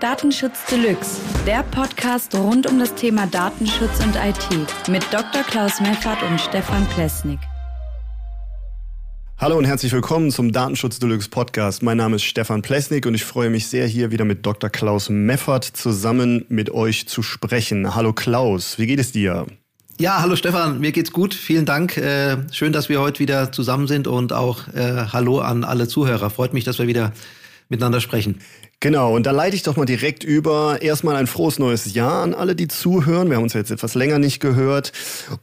Datenschutz Deluxe, der Podcast rund um das Thema Datenschutz und IT mit Dr. Klaus Meffert und Stefan Plesnik. Hallo und herzlich willkommen zum Datenschutz Deluxe Podcast. Mein Name ist Stefan Plesnik und ich freue mich sehr, hier wieder mit Dr. Klaus Meffert zusammen mit euch zu sprechen. Hallo Klaus, wie geht es dir? Ja, hallo Stefan, mir geht's gut. Vielen Dank. Äh, schön, dass wir heute wieder zusammen sind und auch äh, Hallo an alle Zuhörer. Freut mich, dass wir wieder miteinander sprechen. Genau, und da leite ich doch mal direkt über. Erstmal ein frohes neues Jahr an alle, die zuhören. Wir haben uns jetzt etwas länger nicht gehört.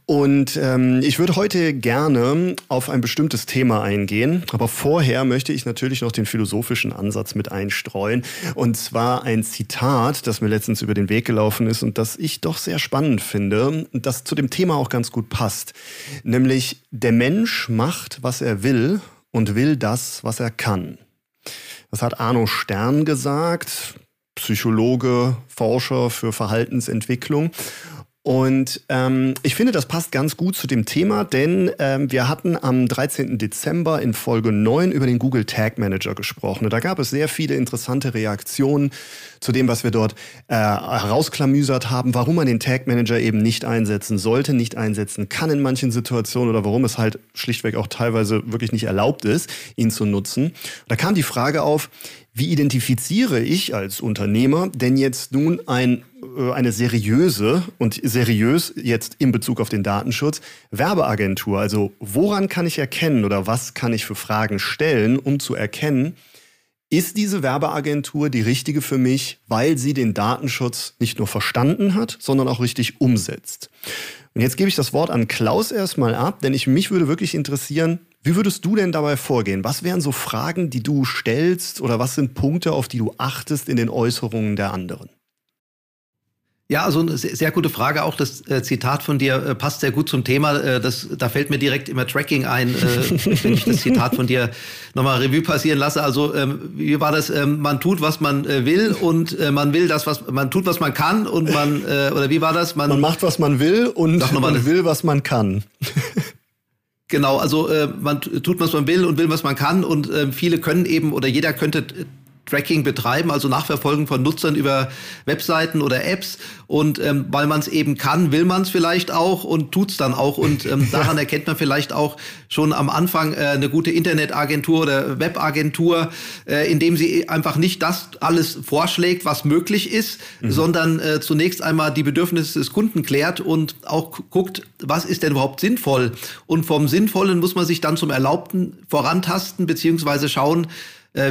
Und ähm, ich würde heute gerne auf ein bestimmtes Thema eingehen. Aber vorher möchte ich natürlich noch den philosophischen Ansatz mit einstreuen. Und zwar ein Zitat, das mir letztens über den Weg gelaufen ist und das ich doch sehr spannend finde und das zu dem Thema auch ganz gut passt. Nämlich, der Mensch macht, was er will und will das, was er kann. Das hat Arno Stern gesagt, Psychologe, Forscher für Verhaltensentwicklung. Und ähm, ich finde, das passt ganz gut zu dem Thema, denn ähm, wir hatten am 13. Dezember in Folge 9 über den Google Tag Manager gesprochen. Und da gab es sehr viele interessante Reaktionen zu dem, was wir dort äh, herausklamüsert haben, warum man den Tag Manager eben nicht einsetzen sollte, nicht einsetzen kann in manchen Situationen oder warum es halt schlichtweg auch teilweise wirklich nicht erlaubt ist, ihn zu nutzen. Da kam die Frage auf, wie identifiziere ich als Unternehmer denn jetzt nun ein, äh, eine seriöse und seriös jetzt in Bezug auf den Datenschutz Werbeagentur? Also woran kann ich erkennen oder was kann ich für Fragen stellen, um zu erkennen, ist diese Werbeagentur die richtige für mich, weil sie den Datenschutz nicht nur verstanden hat, sondern auch richtig umsetzt? Und jetzt gebe ich das Wort an Klaus erstmal ab, denn ich, mich würde wirklich interessieren, wie würdest du denn dabei vorgehen? Was wären so Fragen, die du stellst oder was sind Punkte, auf die du achtest in den Äußerungen der anderen? Ja, also eine sehr gute Frage. Auch das äh, Zitat von dir äh, passt sehr gut zum Thema. Äh, das, da fällt mir direkt immer Tracking ein, äh, wenn ich das Zitat von dir nochmal Revue passieren lasse. Also ähm, wie war das? Ähm, man tut, was man äh, will und äh, man will das, was man tut, was man kann und man oder wie war das? Man, man macht, was man will und man will, was man kann. Genau, also äh, man tut, was man will und will, was man kann. Und äh, viele können eben oder jeder könnte Tracking betreiben, also Nachverfolgen von Nutzern über Webseiten oder Apps. Und ähm, weil man es eben kann, will man es vielleicht auch und tut es dann auch. Und ähm, daran erkennt man vielleicht auch schon am Anfang äh, eine gute Internetagentur oder Webagentur, äh, indem sie einfach nicht das alles vorschlägt, was möglich ist, mhm. sondern äh, zunächst einmal die Bedürfnisse des Kunden klärt und auch guckt, was ist denn überhaupt sinnvoll. Und vom Sinnvollen muss man sich dann zum Erlaubten vorantasten, beziehungsweise schauen,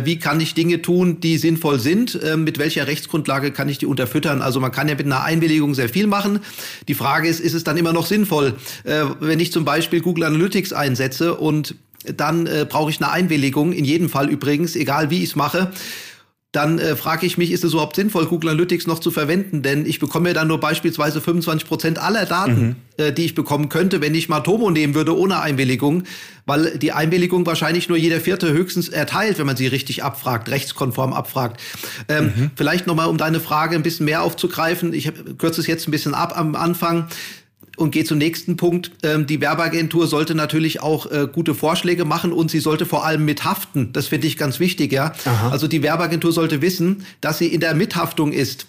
wie kann ich Dinge tun, die sinnvoll sind, äh, mit welcher Rechtsgrundlage kann ich die unterfüttern. Also man kann ja mit einer Einwilligung sehr viel machen. Die Frage ist, ist es dann immer noch sinnvoll? Äh, wenn ich zum Beispiel Google Analytics einsetze und dann brauche ich eine Einwilligung, in jedem Fall übrigens, egal wie ich es mache dann äh, frage ich mich, ist es überhaupt sinnvoll, Google Analytics noch zu verwenden? Denn ich bekomme ja dann nur beispielsweise 25 Prozent aller Daten, mhm. äh, die ich bekommen könnte, wenn ich Matomo nehmen würde ohne Einwilligung, weil die Einwilligung wahrscheinlich nur jeder Vierte höchstens erteilt, wenn man sie richtig abfragt, rechtskonform abfragt. Ähm, mhm. Vielleicht nochmal, um deine Frage ein bisschen mehr aufzugreifen. Ich kürze es jetzt ein bisschen ab am Anfang und gehe zum nächsten Punkt. Ähm, die Werbeagentur sollte natürlich auch äh, gute Vorschläge machen und sie sollte vor allem mithaften. Das finde ich ganz wichtig, ja. Aha. Also die Werbeagentur sollte wissen, dass sie in der Mithaftung ist.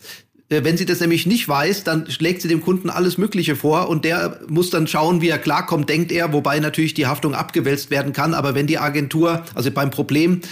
Äh, wenn sie das nämlich nicht weiß, dann schlägt sie dem Kunden alles Mögliche vor und der muss dann schauen, wie er klarkommt, denkt er, wobei natürlich die Haftung abgewälzt werden kann. Aber wenn die Agentur, also beim Problem,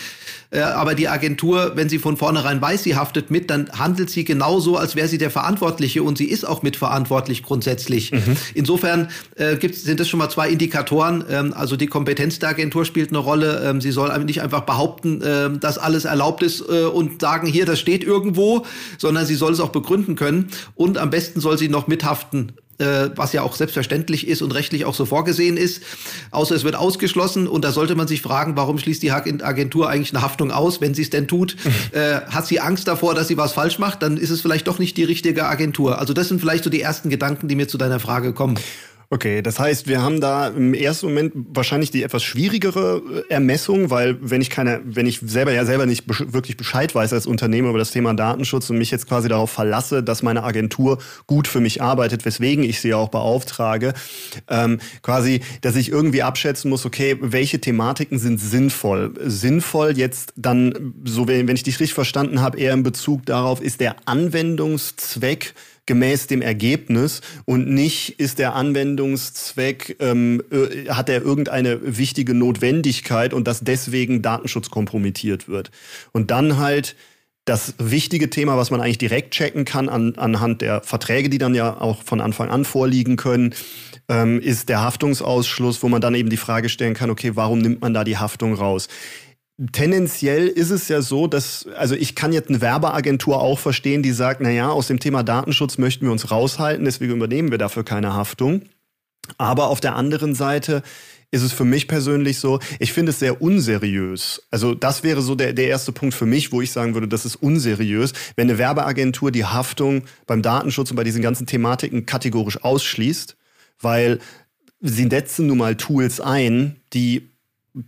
äh, aber die Agentur, wenn sie von vornherein weiß, sie haftet mit, dann handelt sie genauso, als wäre sie der Verantwortliche und sie ist auch mitverantwortlich grundsätzlich. Mhm. Insofern äh, sind das schon mal zwei Indikatoren. Ähm, also die Kompetenz der Agentur spielt eine Rolle. Ähm, sie soll nicht einfach behaupten, äh, dass alles erlaubt ist äh, und sagen, hier, das steht irgendwo, sondern sie soll es auch begründen können. Und am besten soll sie noch mithaften äh, was ja auch selbstverständlich ist und rechtlich auch so vorgesehen ist, außer es wird ausgeschlossen und da sollte man sich fragen, warum schließt die Agentur eigentlich eine Haftung aus, wenn sie es denn tut? äh, hat sie Angst davor, dass sie was falsch macht? Dann ist es vielleicht doch nicht die richtige Agentur. Also das sind vielleicht so die ersten Gedanken, die mir zu deiner Frage kommen. Okay, das heißt, wir haben da im ersten Moment wahrscheinlich die etwas schwierigere äh, Ermessung, weil wenn ich keine, wenn ich selber ja selber nicht wirklich Bescheid weiß als Unternehmer über das Thema Datenschutz und mich jetzt quasi darauf verlasse, dass meine Agentur gut für mich arbeitet, weswegen ich sie auch beauftrage, ähm, quasi, dass ich irgendwie abschätzen muss, okay, welche Thematiken sind sinnvoll? Sinnvoll jetzt dann, so wenn ich dich richtig verstanden habe, eher in Bezug darauf, ist der Anwendungszweck gemäß dem Ergebnis und nicht ist der Anwendungszweck, ähm, äh, hat er irgendeine wichtige Notwendigkeit und dass deswegen Datenschutz kompromittiert wird. Und dann halt das wichtige Thema, was man eigentlich direkt checken kann an, anhand der Verträge, die dann ja auch von Anfang an vorliegen können, ähm, ist der Haftungsausschluss, wo man dann eben die Frage stellen kann, okay, warum nimmt man da die Haftung raus? Tendenziell ist es ja so, dass, also ich kann jetzt eine Werbeagentur auch verstehen, die sagt, na ja, aus dem Thema Datenschutz möchten wir uns raushalten, deswegen übernehmen wir dafür keine Haftung. Aber auf der anderen Seite ist es für mich persönlich so, ich finde es sehr unseriös. Also das wäre so der, der erste Punkt für mich, wo ich sagen würde, das ist unseriös, wenn eine Werbeagentur die Haftung beim Datenschutz und bei diesen ganzen Thematiken kategorisch ausschließt, weil sie setzen nun mal Tools ein, die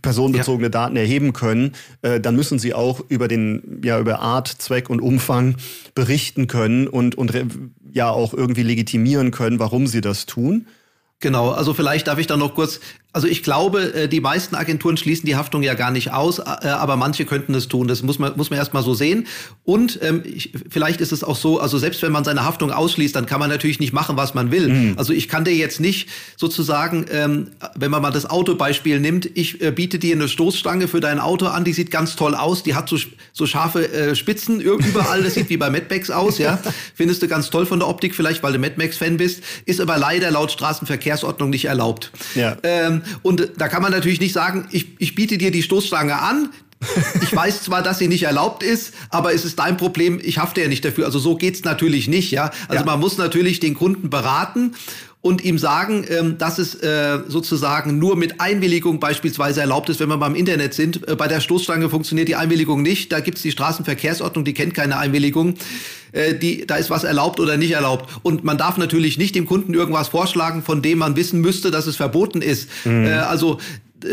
personenbezogene ja. Daten erheben können, äh, dann müssen sie auch über den, ja, über Art, Zweck und Umfang berichten können und, und ja auch irgendwie legitimieren können, warum sie das tun. Genau, also vielleicht darf ich da noch kurz also ich glaube, äh, die meisten Agenturen schließen die Haftung ja gar nicht aus, äh, aber manche könnten es tun. Das muss man, muss man erstmal so sehen. Und ähm, ich, vielleicht ist es auch so, also selbst wenn man seine Haftung ausschließt, dann kann man natürlich nicht machen, was man will. Mhm. Also ich kann dir jetzt nicht sozusagen, ähm, wenn man mal das Autobeispiel nimmt, ich äh, biete dir eine Stoßstange für dein Auto an, die sieht ganz toll aus, die hat so, so scharfe äh, Spitzen überall, das sieht wie bei Madmax aus, ja. Findest du ganz toll von der Optik vielleicht, weil du Madmax-Fan bist, ist aber leider laut Straßenverkehrsordnung nicht erlaubt. Ja. Ähm, und da kann man natürlich nicht sagen, ich, ich biete dir die Stoßstange an, ich weiß zwar, dass sie nicht erlaubt ist, aber es ist dein Problem, ich hafte ja nicht dafür. Also so geht's natürlich nicht, ja. Also ja. man muss natürlich den Kunden beraten und ihm sagen, ähm, dass es äh, sozusagen nur mit Einwilligung beispielsweise erlaubt ist, wenn wir beim Internet sind. Äh, bei der Stoßstange funktioniert die Einwilligung nicht. Da gibt's die Straßenverkehrsordnung, die kennt keine Einwilligung. Äh, die, da ist was erlaubt oder nicht erlaubt. Und man darf natürlich nicht dem Kunden irgendwas vorschlagen, von dem man wissen müsste, dass es verboten ist. Mhm. Äh, also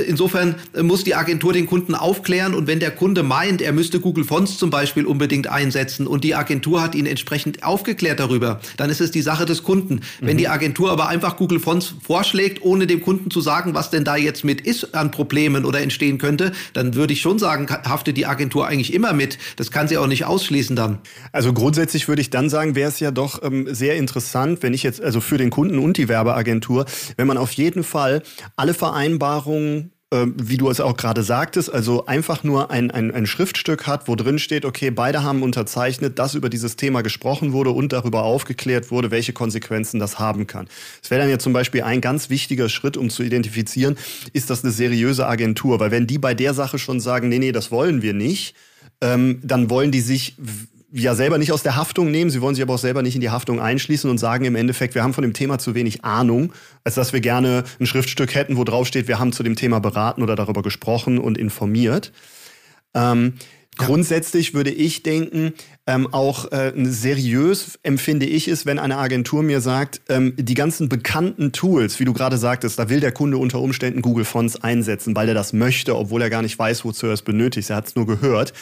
Insofern muss die Agentur den Kunden aufklären und wenn der Kunde meint, er müsste Google Fonts zum Beispiel unbedingt einsetzen und die Agentur hat ihn entsprechend aufgeklärt darüber, dann ist es die Sache des Kunden. Mhm. Wenn die Agentur aber einfach Google Fonts vorschlägt, ohne dem Kunden zu sagen, was denn da jetzt mit ist an Problemen oder entstehen könnte, dann würde ich schon sagen, haftet die Agentur eigentlich immer mit. Das kann sie auch nicht ausschließen dann. Also grundsätzlich würde ich dann sagen, wäre es ja doch ähm, sehr interessant, wenn ich jetzt, also für den Kunden und die Werbeagentur, wenn man auf jeden Fall alle Vereinbarungen ähm, wie du es auch gerade sagtest, also einfach nur ein, ein, ein Schriftstück hat, wo drin steht, okay, beide haben unterzeichnet, dass über dieses Thema gesprochen wurde und darüber aufgeklärt wurde, welche Konsequenzen das haben kann. Es wäre dann ja zum Beispiel ein ganz wichtiger Schritt, um zu identifizieren, ist das eine seriöse Agentur? Weil wenn die bei der Sache schon sagen, nee, nee, das wollen wir nicht, ähm, dann wollen die sich ja selber nicht aus der Haftung nehmen, sie wollen sich aber auch selber nicht in die Haftung einschließen und sagen im Endeffekt, wir haben von dem Thema zu wenig Ahnung, als dass wir gerne ein Schriftstück hätten, wo drauf steht, wir haben zu dem Thema beraten oder darüber gesprochen und informiert. Ähm, ja. Grundsätzlich würde ich denken, ähm, auch äh, seriös empfinde ich es, wenn eine Agentur mir sagt, ähm, die ganzen bekannten Tools, wie du gerade sagtest, da will der Kunde unter Umständen Google Fonts einsetzen, weil er das möchte, obwohl er gar nicht weiß, wozu er es benötigt. Er hat es nur gehört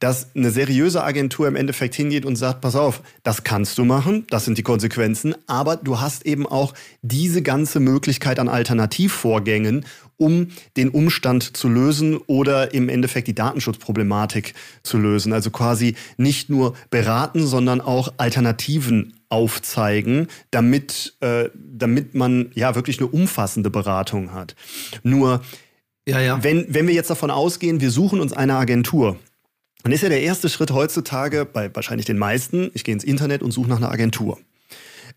dass eine seriöse Agentur im Endeffekt hingeht und sagt, pass auf, das kannst du machen, das sind die Konsequenzen, aber du hast eben auch diese ganze Möglichkeit an Alternativvorgängen, um den Umstand zu lösen oder im Endeffekt die Datenschutzproblematik zu lösen. Also quasi nicht nur beraten, sondern auch Alternativen aufzeigen, damit, äh, damit man ja wirklich eine umfassende Beratung hat. Nur, ja, ja. Wenn, wenn wir jetzt davon ausgehen, wir suchen uns eine Agentur, dann ist ja der erste Schritt heutzutage bei wahrscheinlich den meisten, ich gehe ins Internet und suche nach einer Agentur.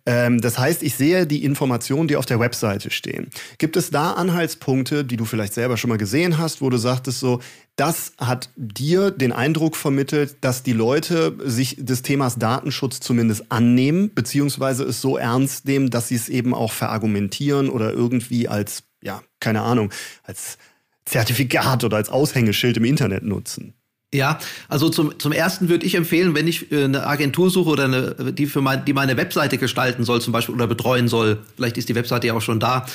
Ähm, das heißt, ich sehe die Informationen, die auf der Webseite stehen. Gibt es da Anhaltspunkte, die du vielleicht selber schon mal gesehen hast, wo du sagtest so, das hat dir den Eindruck vermittelt, dass die Leute sich des Themas Datenschutz zumindest annehmen, beziehungsweise es so ernst nehmen, dass sie es eben auch verargumentieren oder irgendwie als, ja, keine Ahnung, als Zertifikat oder als Aushängeschild im Internet nutzen? Ja, also zum, zum ersten würde ich empfehlen, wenn ich äh, eine Agentur suche oder eine, die für mein, die meine Webseite gestalten soll, zum Beispiel oder betreuen soll, vielleicht ist die Webseite ja auch schon da,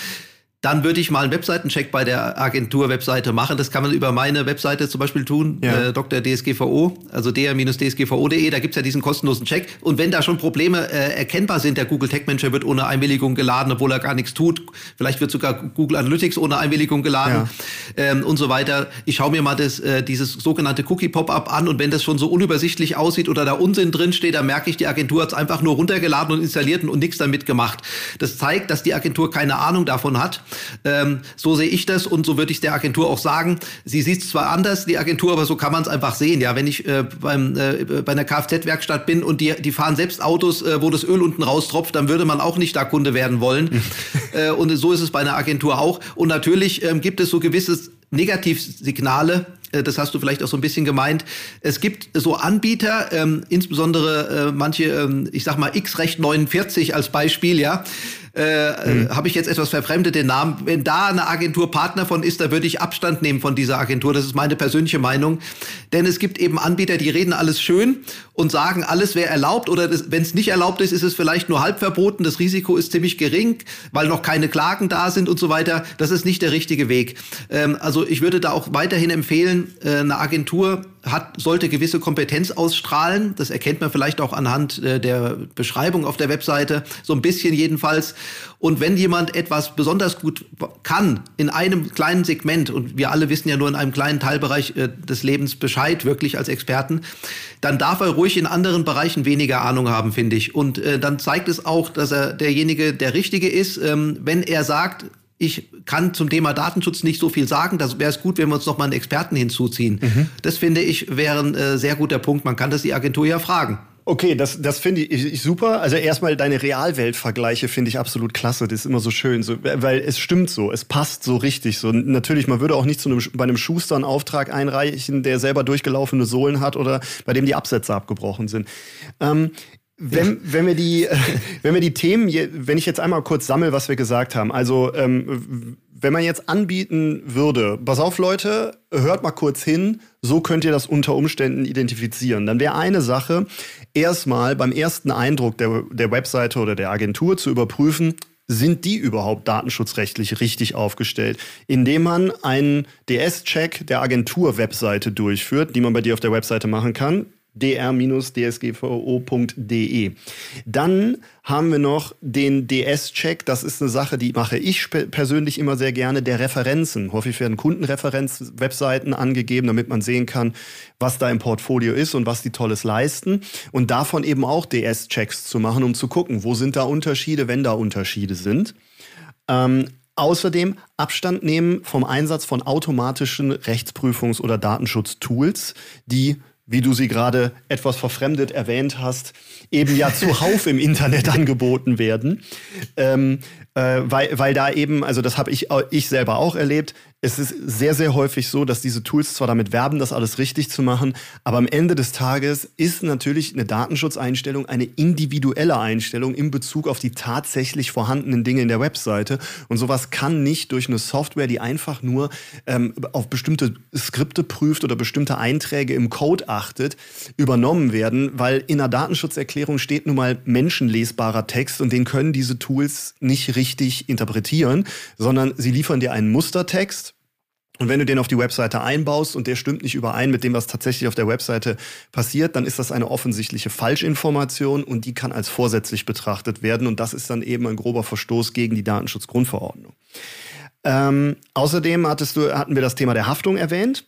dann würde ich mal einen Webseitencheck bei der Agentur-Webseite machen. Das kann man über meine Webseite zum Beispiel tun, ja. äh, Dr. DSGVO, also der-dsgvo.de, da gibt's ja diesen kostenlosen Check. Und wenn da schon Probleme äh, erkennbar sind, der Google Tag Manager wird ohne Einwilligung geladen, obwohl er gar nichts tut. Vielleicht wird sogar Google Analytics ohne Einwilligung geladen ja. ähm, und so weiter. Ich schaue mir mal das, äh, dieses sogenannte Cookie-Pop-Up an und wenn das schon so unübersichtlich aussieht oder da Unsinn drin steht, dann merke ich, die Agentur hat's einfach nur runtergeladen und installiert und nichts damit gemacht. Das zeigt, dass die Agentur keine Ahnung davon hat ähm, so sehe ich das und so würde ich der Agentur auch sagen. Sie sieht es zwar anders, die Agentur, aber so kann man es einfach sehen. Ja, wenn ich äh, beim, äh, bei einer Kfz-Werkstatt bin und die, die fahren selbst Autos, äh, wo das Öl unten raustropft, dann würde man auch nicht da Kunde werden wollen. äh, und so ist es bei einer Agentur auch. Und natürlich ähm, gibt es so gewisse Negativsignale, äh, das hast du vielleicht auch so ein bisschen gemeint. Es gibt so Anbieter, ähm, insbesondere äh, manche, ähm, ich sag mal X-Recht 49 als Beispiel, ja, äh, mhm. habe ich jetzt etwas verfremdet den Namen. Wenn da eine Agentur Partner von ist, da würde ich Abstand nehmen von dieser Agentur. Das ist meine persönliche Meinung. Denn es gibt eben Anbieter, die reden alles schön und sagen, alles wäre erlaubt oder wenn es nicht erlaubt ist, ist es vielleicht nur halb verboten. Das Risiko ist ziemlich gering, weil noch keine Klagen da sind und so weiter. Das ist nicht der richtige Weg. Ähm, also ich würde da auch weiterhin empfehlen, äh, eine Agentur hat, sollte gewisse Kompetenz ausstrahlen. Das erkennt man vielleicht auch anhand äh, der Beschreibung auf der Webseite, so ein bisschen jedenfalls. Und wenn jemand etwas besonders gut kann in einem kleinen Segment, und wir alle wissen ja nur in einem kleinen Teilbereich äh, des Lebens Bescheid, wirklich als Experten, dann darf er ruhig in anderen Bereichen weniger Ahnung haben, finde ich. Und äh, dann zeigt es auch, dass er derjenige der Richtige ist, ähm, wenn er sagt, ich kann zum Thema Datenschutz nicht so viel sagen. Das wäre es gut, wenn wir uns noch mal einen Experten hinzuziehen. Mhm. Das finde ich wäre ein äh, sehr guter Punkt. Man kann das die Agentur ja fragen. Okay, das, das finde ich, ich, super. Also erstmal deine Realweltvergleiche finde ich absolut klasse. Das ist immer so schön, so, weil es stimmt so, es passt so richtig. So natürlich, man würde auch nicht zu einem, bei einem Schuster einen Auftrag einreichen, der selber durchgelaufene Sohlen hat oder bei dem die Absätze abgebrochen sind. Ähm, wenn, wenn, wir die, wenn wir die Themen, wenn ich jetzt einmal kurz sammle, was wir gesagt haben. Also, ähm, wenn man jetzt anbieten würde, pass auf Leute, hört mal kurz hin, so könnt ihr das unter Umständen identifizieren. Dann wäre eine Sache, erstmal beim ersten Eindruck der, der Webseite oder der Agentur zu überprüfen, sind die überhaupt datenschutzrechtlich richtig aufgestellt, indem man einen DS-Check der Agentur-Webseite durchführt, die man bei dir auf der Webseite machen kann dr-dsgvo.de. Dann haben wir noch den DS-Check. Das ist eine Sache, die mache ich persönlich immer sehr gerne, der Referenzen. Häufig werden Kundenreferenz-Webseiten angegeben, damit man sehen kann, was da im Portfolio ist und was die Tolles leisten. Und davon eben auch DS-Checks zu machen, um zu gucken, wo sind da Unterschiede, wenn da Unterschiede sind. Ähm, Außerdem Abstand nehmen vom Einsatz von automatischen Rechtsprüfungs- oder Datenschutztools, die wie du sie gerade etwas verfremdet erwähnt hast, eben ja zuhauf im Internet angeboten werden. Ähm, äh, weil, weil da eben, also das habe ich, ich selber auch erlebt, es ist sehr, sehr häufig so, dass diese Tools zwar damit werben, das alles richtig zu machen, aber am Ende des Tages ist natürlich eine Datenschutzeinstellung eine individuelle Einstellung in Bezug auf die tatsächlich vorhandenen Dinge in der Webseite. Und sowas kann nicht durch eine Software, die einfach nur ähm, auf bestimmte Skripte prüft oder bestimmte Einträge im Code achtet, übernommen werden, weil in einer Datenschutzerklärung steht nun mal menschenlesbarer Text und den können diese Tools nicht richtig interpretieren, sondern sie liefern dir einen Mustertext und wenn du den auf die Webseite einbaust und der stimmt nicht überein mit dem, was tatsächlich auf der Webseite passiert, dann ist das eine offensichtliche Falschinformation und die kann als vorsätzlich betrachtet werden. Und das ist dann eben ein grober Verstoß gegen die Datenschutzgrundverordnung. Ähm, außerdem hattest du, hatten wir das Thema der Haftung erwähnt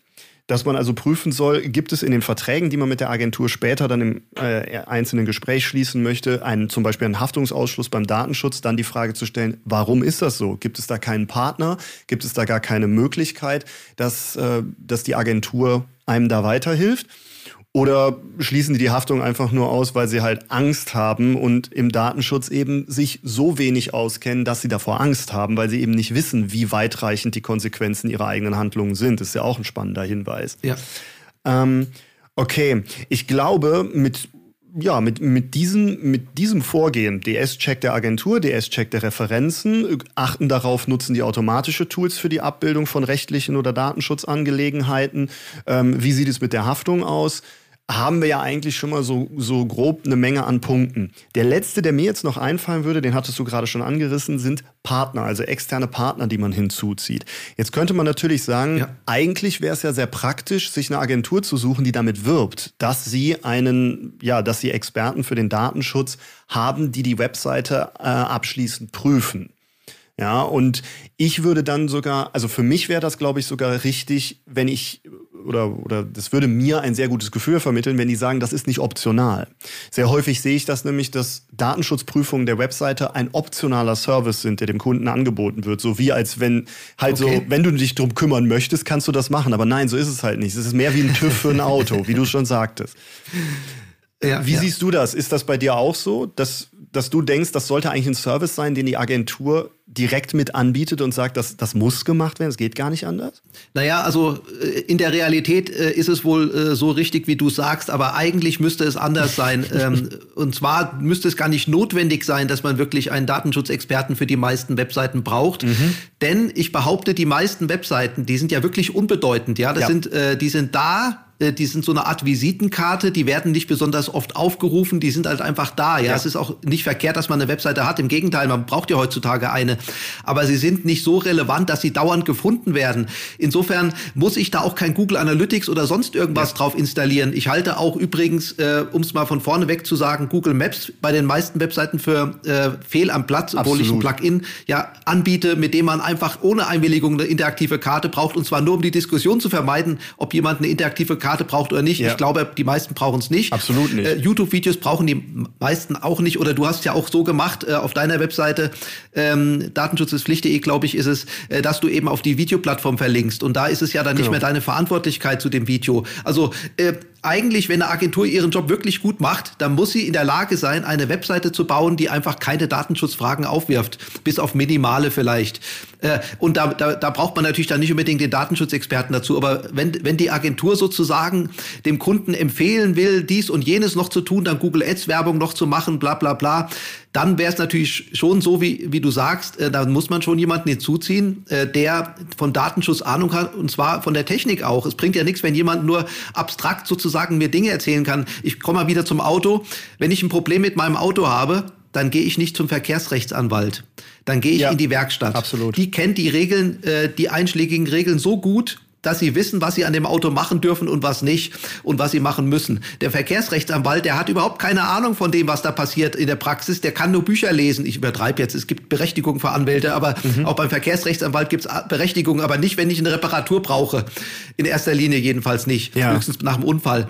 dass man also prüfen soll, gibt es in den Verträgen, die man mit der Agentur später dann im äh, einzelnen Gespräch schließen möchte, einen, zum Beispiel einen Haftungsausschluss beim Datenschutz, dann die Frage zu stellen, warum ist das so? Gibt es da keinen Partner? Gibt es da gar keine Möglichkeit, dass, äh, dass die Agentur einem da weiterhilft? Oder schließen die die Haftung einfach nur aus, weil sie halt Angst haben und im Datenschutz eben sich so wenig auskennen, dass sie davor Angst haben, weil sie eben nicht wissen, wie weitreichend die Konsequenzen ihrer eigenen Handlungen sind. Das ist ja auch ein spannender Hinweis. Ja. Ähm, okay, ich glaube, mit ja, mit, mit, diesem, mit diesem Vorgehen, DS-Check der Agentur, DS-Check der Referenzen, achten darauf, nutzen die automatische Tools für die Abbildung von rechtlichen oder Datenschutzangelegenheiten, ähm, wie sieht es mit der Haftung aus, haben wir ja eigentlich schon mal so, so grob eine Menge an Punkten. Der letzte, der mir jetzt noch einfallen würde, den hattest du gerade schon angerissen, sind Partner, also externe Partner, die man hinzuzieht. Jetzt könnte man natürlich sagen, ja. eigentlich wäre es ja sehr praktisch, sich eine Agentur zu suchen, die damit wirbt, dass sie einen, ja, dass sie Experten für den Datenschutz haben, die die Webseite äh, abschließend prüfen. Ja, und ich würde dann sogar, also für mich wäre das, glaube ich, sogar richtig, wenn ich oder, oder das würde mir ein sehr gutes Gefühl vermitteln, wenn die sagen, das ist nicht optional. Sehr häufig sehe ich das nämlich, dass Datenschutzprüfungen der Webseite ein optionaler Service sind, der dem Kunden angeboten wird. So wie als wenn halt okay. so, wenn du dich drum kümmern möchtest, kannst du das machen. Aber nein, so ist es halt nicht. Es ist mehr wie ein TÜV für ein Auto, wie du schon sagtest. Ja, wie ja. siehst du das? Ist das bei dir auch so, dass, dass du denkst, das sollte eigentlich ein Service sein, den die Agentur direkt mit anbietet und sagt, dass das muss gemacht werden, es geht gar nicht anders? Naja, also äh, in der Realität äh, ist es wohl äh, so richtig, wie du sagst, aber eigentlich müsste es anders sein. ähm, und zwar müsste es gar nicht notwendig sein, dass man wirklich einen Datenschutzexperten für die meisten Webseiten braucht. Mhm. Denn ich behaupte, die meisten Webseiten, die sind ja wirklich unbedeutend. Ja, das ja. sind, äh, die sind da die sind so eine Art Visitenkarte, die werden nicht besonders oft aufgerufen, die sind halt einfach da. Ja, ja. es ist auch nicht verkehrt, dass man eine Webseite hat. Im Gegenteil, man braucht ja heutzutage eine. Aber sie sind nicht so relevant, dass sie dauernd gefunden werden. Insofern muss ich da auch kein Google Analytics oder sonst irgendwas ja. drauf installieren. Ich halte auch übrigens, äh, um es mal von vorne weg zu sagen, Google Maps bei den meisten Webseiten für äh, fehl am Platz, obwohl Absolut. ich ein Plugin ja anbiete, mit dem man einfach ohne Einwilligung eine interaktive Karte braucht. Und zwar nur, um die Diskussion zu vermeiden, ob jemand eine interaktive Karte Karte braucht oder nicht. Ja. Ich glaube, die meisten brauchen es nicht. Absolut nicht. Äh, YouTube-Videos brauchen die meisten auch nicht. Oder du hast ja auch so gemacht äh, auf deiner Webseite, ähm, Datenschutz ist Pflicht.de, glaube ich, ist es, äh, dass du eben auf die Videoplattform verlinkst. Und da ist es ja dann genau. nicht mehr deine Verantwortlichkeit zu dem Video. Also äh, eigentlich, wenn eine Agentur ihren Job wirklich gut macht, dann muss sie in der Lage sein, eine Webseite zu bauen, die einfach keine Datenschutzfragen aufwirft, bis auf minimale vielleicht. Äh, und da, da, da braucht man natürlich dann nicht unbedingt den Datenschutzexperten dazu. Aber wenn, wenn die Agentur sozusagen dem Kunden empfehlen will, dies und jenes noch zu tun, dann Google Ads Werbung noch zu machen, bla bla bla, dann wäre es natürlich schon so, wie, wie du sagst, äh, da muss man schon jemanden hinzuziehen, äh, der von Datenschutz Ahnung hat, und zwar von der Technik auch. Es bringt ja nichts, wenn jemand nur abstrakt sozusagen mir Dinge erzählen kann. Ich komme mal wieder zum Auto. Wenn ich ein Problem mit meinem Auto habe, dann gehe ich nicht zum Verkehrsrechtsanwalt. Dann gehe ich ja, in die Werkstatt. Absolut. Die kennt die Regeln, äh, die einschlägigen Regeln so gut, dass sie wissen, was sie an dem Auto machen dürfen und was nicht und was sie machen müssen. Der Verkehrsrechtsanwalt, der hat überhaupt keine Ahnung von dem, was da passiert in der Praxis. Der kann nur Bücher lesen. Ich übertreibe jetzt, es gibt Berechtigung für Anwälte, aber mhm. auch beim Verkehrsrechtsanwalt gibt es Berechtigung, aber nicht, wenn ich eine Reparatur brauche. In erster Linie jedenfalls nicht. Ja. Höchstens nach dem Unfall.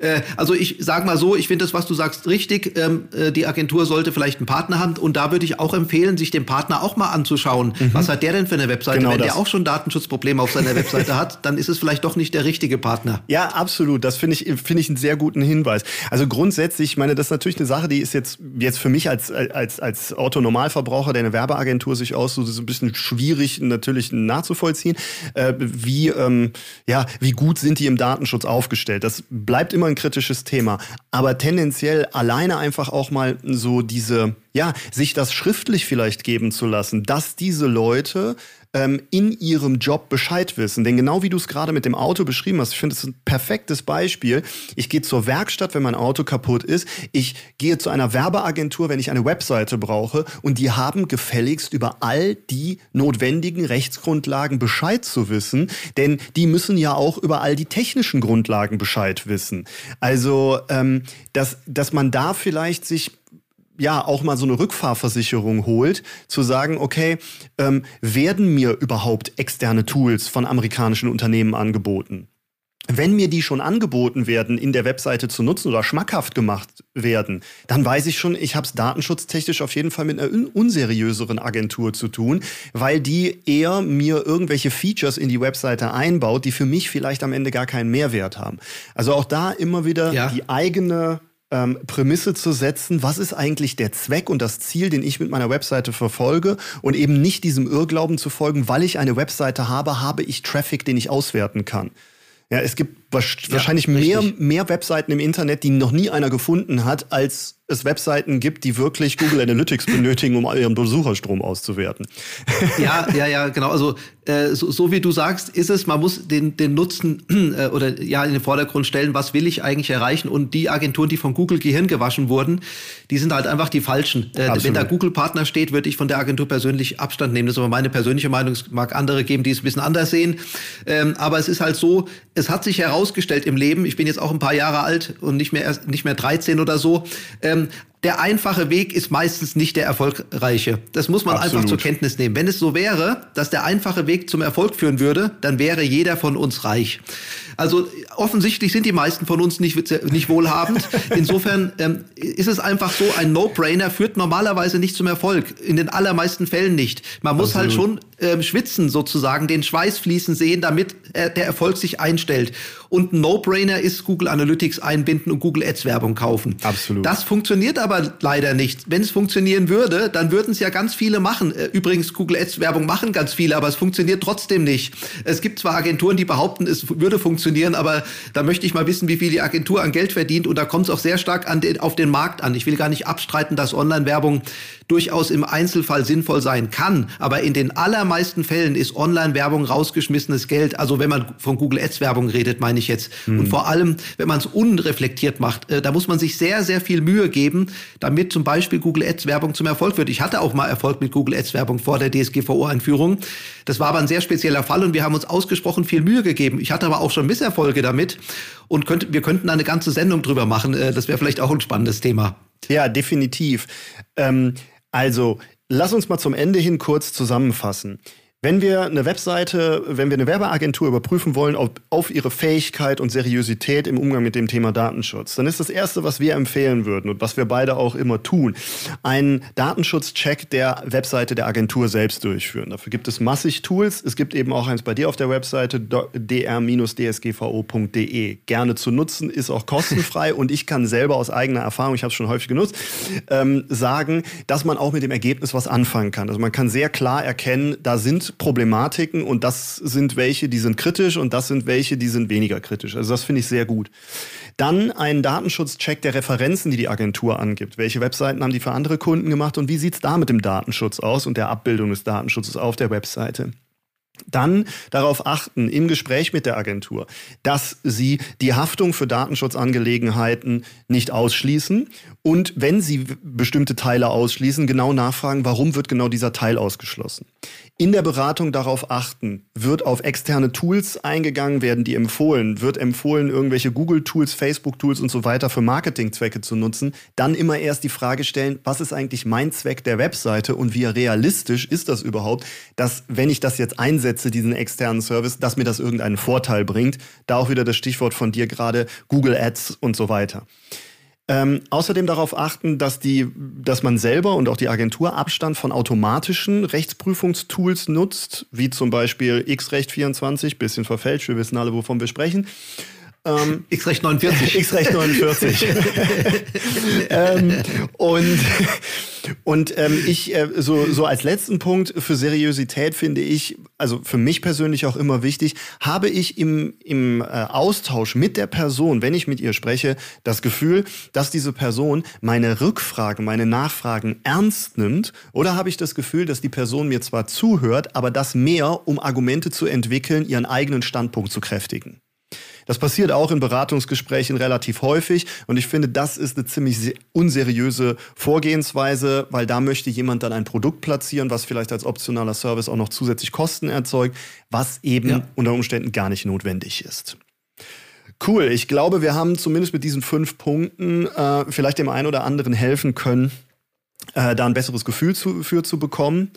Äh, also ich sage mal so, ich finde das, was du sagst, richtig. Ähm, äh, die Agentur sollte vielleicht einen Partner haben und da würde ich auch empfehlen, sich den Partner auch mal anzuschauen. Mhm. Was hat der denn für eine Webseite? Genau Wenn das. der auch schon Datenschutzprobleme auf seiner Webseite hat, dann ist es vielleicht doch nicht der richtige Partner. Ja, absolut. Das finde ich, finde ich einen sehr guten Hinweis. Also grundsätzlich, ich meine, das ist natürlich eine Sache, die ist jetzt, jetzt für mich als, als, als Autonormalverbraucher, der eine Werbeagentur sich aussucht, so ein bisschen schwierig natürlich nachzuvollziehen. Äh, wie, ähm, ja, wie gut sind die im Datenschutz aufgestellt? Das bleibt immer ein kritisches Thema. Aber tendenziell alleine einfach auch mal so diese, ja, sich das schriftlich vielleicht geben zu lassen, dass diese Leute ähm, in ihrem Job Bescheid wissen. Denn genau wie du es gerade mit dem Auto beschrieben hast, ich finde es ein perfektes Beispiel. Ich gehe zur Werkstatt, wenn mein Auto kaputt ist. Ich gehe zu einer Werbeagentur, wenn ich eine Webseite brauche. Und die haben gefälligst über all die notwendigen Rechtsgrundlagen Bescheid zu wissen. Denn die müssen ja auch über all die technischen Grundlagen Bescheid wissen. Also, ähm, dass, dass man da vielleicht sich ja auch mal so eine Rückfahrversicherung holt, zu sagen, okay, ähm, werden mir überhaupt externe Tools von amerikanischen Unternehmen angeboten? Wenn mir die schon angeboten werden, in der Webseite zu nutzen oder schmackhaft gemacht werden, dann weiß ich schon, ich habe es datenschutztechnisch auf jeden Fall mit einer unseriöseren Agentur zu tun, weil die eher mir irgendwelche Features in die Webseite einbaut, die für mich vielleicht am Ende gar keinen Mehrwert haben. Also auch da immer wieder ja. die eigene ähm, Prämisse zu setzen, was ist eigentlich der Zweck und das Ziel, den ich mit meiner Webseite verfolge und eben nicht diesem Irrglauben zu folgen, weil ich eine Webseite habe, habe ich Traffic, den ich auswerten kann. Ja, es gibt wahrscheinlich ja, mehr, mehr Webseiten im Internet, die noch nie einer gefunden hat, als es Webseiten gibt, die wirklich Google Analytics benötigen, um ihren Besucherstrom auszuwerten. Ja, ja, ja, genau. Also äh, so, so, wie du sagst, ist es, man muss den, den Nutzen äh, oder ja in den Vordergrund stellen, was will ich eigentlich erreichen? Und die Agenturen, die von Google Gehirn gewaschen wurden, die sind halt einfach die falschen. Äh, wenn da Google-Partner steht, würde ich von der Agentur persönlich Abstand nehmen. Das ist aber meine persönliche Meinung. Es mag andere geben, die es ein bisschen anders sehen. Ähm, aber es ist halt so, es hat sich herausgestellt im Leben, ich bin jetzt auch ein paar Jahre alt und nicht mehr, nicht mehr 13 oder so, ähm, der einfache Weg ist meistens nicht der erfolgreiche. Das muss man Absolut. einfach zur Kenntnis nehmen. Wenn es so wäre, dass der einfache Weg zum Erfolg führen würde, dann wäre jeder von uns reich. Also offensichtlich sind die meisten von uns nicht, nicht wohlhabend. Insofern ähm, ist es einfach so, ein No-Brainer führt normalerweise nicht zum Erfolg. In den allermeisten Fällen nicht. Man muss halt Absolut. halt schon ähm, schwitzen sozusagen, den Schweiß fließen sehen, damit äh, der Erfolg sich einstellt. Und ein No-Brainer ist Google Analytics einbinden und Google Ads Werbung kaufen. Absolut. Das funktioniert aber leider nicht. Wenn es funktionieren würde, dann würden es ja ganz viele machen. Äh, übrigens, Google Ads Werbung machen ganz viele, aber es funktioniert trotzdem nicht. Es gibt zwar Agenturen, die behaupten, es würde funktionieren, funktionieren, aber da möchte ich mal wissen, wie viel die Agentur an Geld verdient und da kommt es auch sehr stark an den, auf den Markt an. Ich will gar nicht abstreiten, dass Online-Werbung durchaus im Einzelfall sinnvoll sein kann, aber in den allermeisten Fällen ist Online-Werbung rausgeschmissenes Geld. Also wenn man von Google Ads-Werbung redet, meine ich jetzt. Mhm. Und vor allem, wenn man es unreflektiert macht, äh, da muss man sich sehr, sehr viel Mühe geben, damit zum Beispiel Google Ads-Werbung zum Erfolg wird. Ich hatte auch mal Erfolg mit Google Ads-Werbung vor der DSGVO-Einführung. Das war aber ein sehr spezieller Fall und wir haben uns ausgesprochen viel Mühe gegeben. Ich hatte aber auch schon Misserfolge damit und könnt, wir könnten eine ganze Sendung drüber machen. Äh, das wäre vielleicht auch ein spannendes Thema. Ja, definitiv. Ähm, also, lass uns mal zum Ende hin kurz zusammenfassen. Wenn wir eine Webseite, wenn wir eine Werbeagentur überprüfen wollen auf, auf, ihre Fähigkeit und Seriosität im Umgang mit dem Thema Datenschutz, dann ist das Erste, was wir empfehlen würden und was wir beide auch immer tun, einen Datenschutzcheck der Webseite der Agentur selbst durchführen. Dafür gibt es massig Tools. Es gibt eben auch eins bei dir auf der Webseite dr-dsgvo.de. Gerne zu nutzen, ist auch kostenfrei und ich kann selber aus eigener Erfahrung, ich habe es schon häufig genutzt, ähm, sagen, dass man auch mit dem Ergebnis was anfangen kann. Also man kann sehr klar erkennen, da sind Problematiken und das sind welche, die sind kritisch und das sind welche, die sind weniger kritisch. Also das finde ich sehr gut. Dann einen Datenschutzcheck der Referenzen, die die Agentur angibt. Welche Webseiten haben die für andere Kunden gemacht und wie sieht es da mit dem Datenschutz aus und der Abbildung des Datenschutzes auf der Webseite? Dann darauf achten im Gespräch mit der Agentur, dass sie die Haftung für Datenschutzangelegenheiten nicht ausschließen und wenn sie bestimmte Teile ausschließen, genau nachfragen, warum wird genau dieser Teil ausgeschlossen. In der Beratung darauf achten, wird auf externe Tools eingegangen, werden die empfohlen, wird empfohlen, irgendwelche Google-Tools, Facebook-Tools und so weiter für Marketingzwecke zu nutzen, dann immer erst die Frage stellen, was ist eigentlich mein Zweck der Webseite und wie realistisch ist das überhaupt, dass wenn ich das jetzt einsetze, diesen externen Service, dass mir das irgendeinen Vorteil bringt. Da auch wieder das Stichwort von dir gerade, Google Ads und so weiter. Ähm, außerdem darauf achten, dass, die, dass man selber und auch die Agentur Abstand von automatischen Rechtsprüfungstools nutzt, wie zum Beispiel X-Recht24, bisschen verfälscht, wir wissen alle, wovon wir sprechen. Ähm, X-Recht 49. X-Recht 49. ähm, und und ähm, ich, äh, so, so als letzten Punkt für Seriosität finde ich, also für mich persönlich auch immer wichtig, habe ich im, im äh, Austausch mit der Person, wenn ich mit ihr spreche, das Gefühl, dass diese Person meine Rückfragen, meine Nachfragen ernst nimmt? Oder habe ich das Gefühl, dass die Person mir zwar zuhört, aber das mehr, um Argumente zu entwickeln, ihren eigenen Standpunkt zu kräftigen? Das passiert auch in Beratungsgesprächen relativ häufig und ich finde, das ist eine ziemlich unseriöse Vorgehensweise, weil da möchte jemand dann ein Produkt platzieren, was vielleicht als optionaler Service auch noch zusätzlich Kosten erzeugt, was eben ja. unter Umständen gar nicht notwendig ist. Cool, ich glaube, wir haben zumindest mit diesen fünf Punkten äh, vielleicht dem einen oder anderen helfen können, äh, da ein besseres Gefühl zu, für zu bekommen.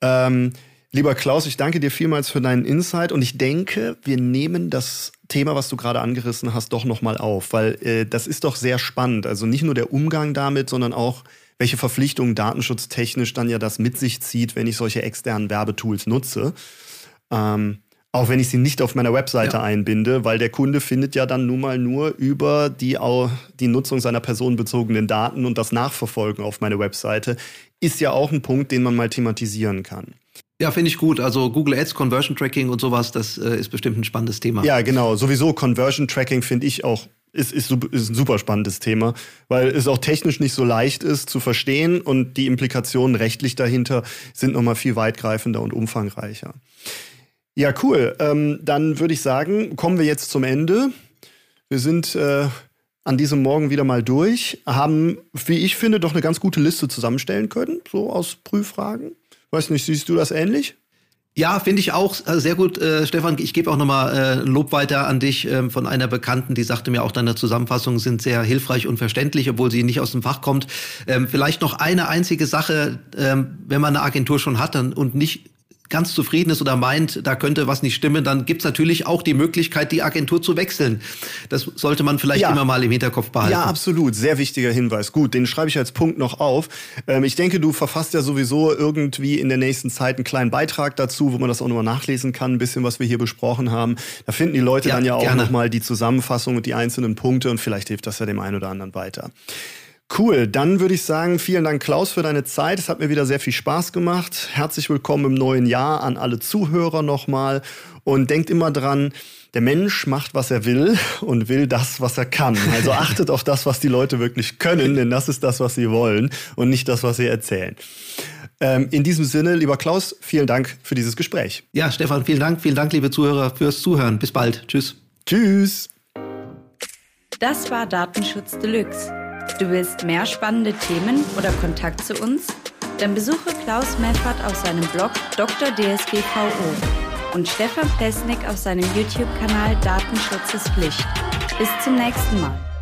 Ähm, Lieber Klaus, ich danke dir vielmals für deinen Insight und ich denke, wir nehmen das Thema, was du gerade angerissen hast, doch nochmal auf, weil äh, das ist doch sehr spannend. Also nicht nur der Umgang damit, sondern auch, welche Verpflichtungen datenschutztechnisch dann ja das mit sich zieht, wenn ich solche externen Werbetools nutze. Ähm, auch wenn ich sie nicht auf meiner Webseite ja. einbinde, weil der Kunde findet ja dann nun mal nur über die, die Nutzung seiner personenbezogenen Daten und das Nachverfolgen auf meine Webseite, ist ja auch ein Punkt, den man mal thematisieren kann. Ja, finde ich gut. Also Google Ads, Conversion Tracking und sowas, das äh, ist bestimmt ein spannendes Thema. Ja, genau. Sowieso Conversion Tracking finde ich auch ist, ist, ist ein super spannendes Thema, weil es auch technisch nicht so leicht ist zu verstehen und die Implikationen rechtlich dahinter sind nochmal viel weitgreifender und umfangreicher. Ja, cool. Ähm, dann würde ich sagen, kommen wir jetzt zum Ende. Wir sind äh, an diesem Morgen wieder mal durch, haben, wie ich finde, doch eine ganz gute Liste zusammenstellen können, so aus Prüffragen. Weiß nicht, siehst du das ähnlich? Ja, finde ich auch äh, sehr gut, äh, Stefan. Ich gebe auch nochmal äh, Lob weiter an dich äh, von einer Bekannten, die sagte mir auch, deine Zusammenfassungen sind sehr hilfreich und verständlich, obwohl sie nicht aus dem Fach kommt. Ähm, vielleicht noch eine einzige Sache, ähm, wenn man eine Agentur schon hat dann, und nicht ganz zufrieden ist oder meint, da könnte was nicht stimmen, dann gibt es natürlich auch die Möglichkeit, die Agentur zu wechseln. Das sollte man vielleicht ja. immer mal im Hinterkopf behalten. Ja, absolut. Sehr wichtiger Hinweis. Gut, den schreibe ich als Punkt noch auf. Ähm, ich denke, du verfasst ja sowieso irgendwie in der nächsten Zeit einen kleinen Beitrag dazu, wo man das auch nochmal nachlesen kann, ein bisschen, was wir hier besprochen haben. Da finden die Leute ja, dann ja auch nochmal die Zusammenfassung und die einzelnen Punkte und vielleicht hilft das ja dem einen oder anderen weiter. Cool, dann würde ich sagen, vielen Dank Klaus für deine Zeit. Es hat mir wieder sehr viel Spaß gemacht. Herzlich willkommen im neuen Jahr an alle Zuhörer nochmal und denkt immer dran, der Mensch macht, was er will und will das, was er kann. Also achtet auf das, was die Leute wirklich können, denn das ist das, was sie wollen und nicht das, was sie erzählen. Ähm, in diesem Sinne, lieber Klaus, vielen Dank für dieses Gespräch. Ja, Stefan, vielen Dank. Vielen Dank, liebe Zuhörer, fürs Zuhören. Bis bald. Tschüss. Tschüss. Das war Datenschutz Deluxe. Du willst mehr spannende Themen oder Kontakt zu uns? Dann besuche Klaus Meffert auf seinem Blog Dr. DSGVO und Stefan Plesnik auf seinem YouTube-Kanal Datenschutz ist Pflicht. Bis zum nächsten Mal.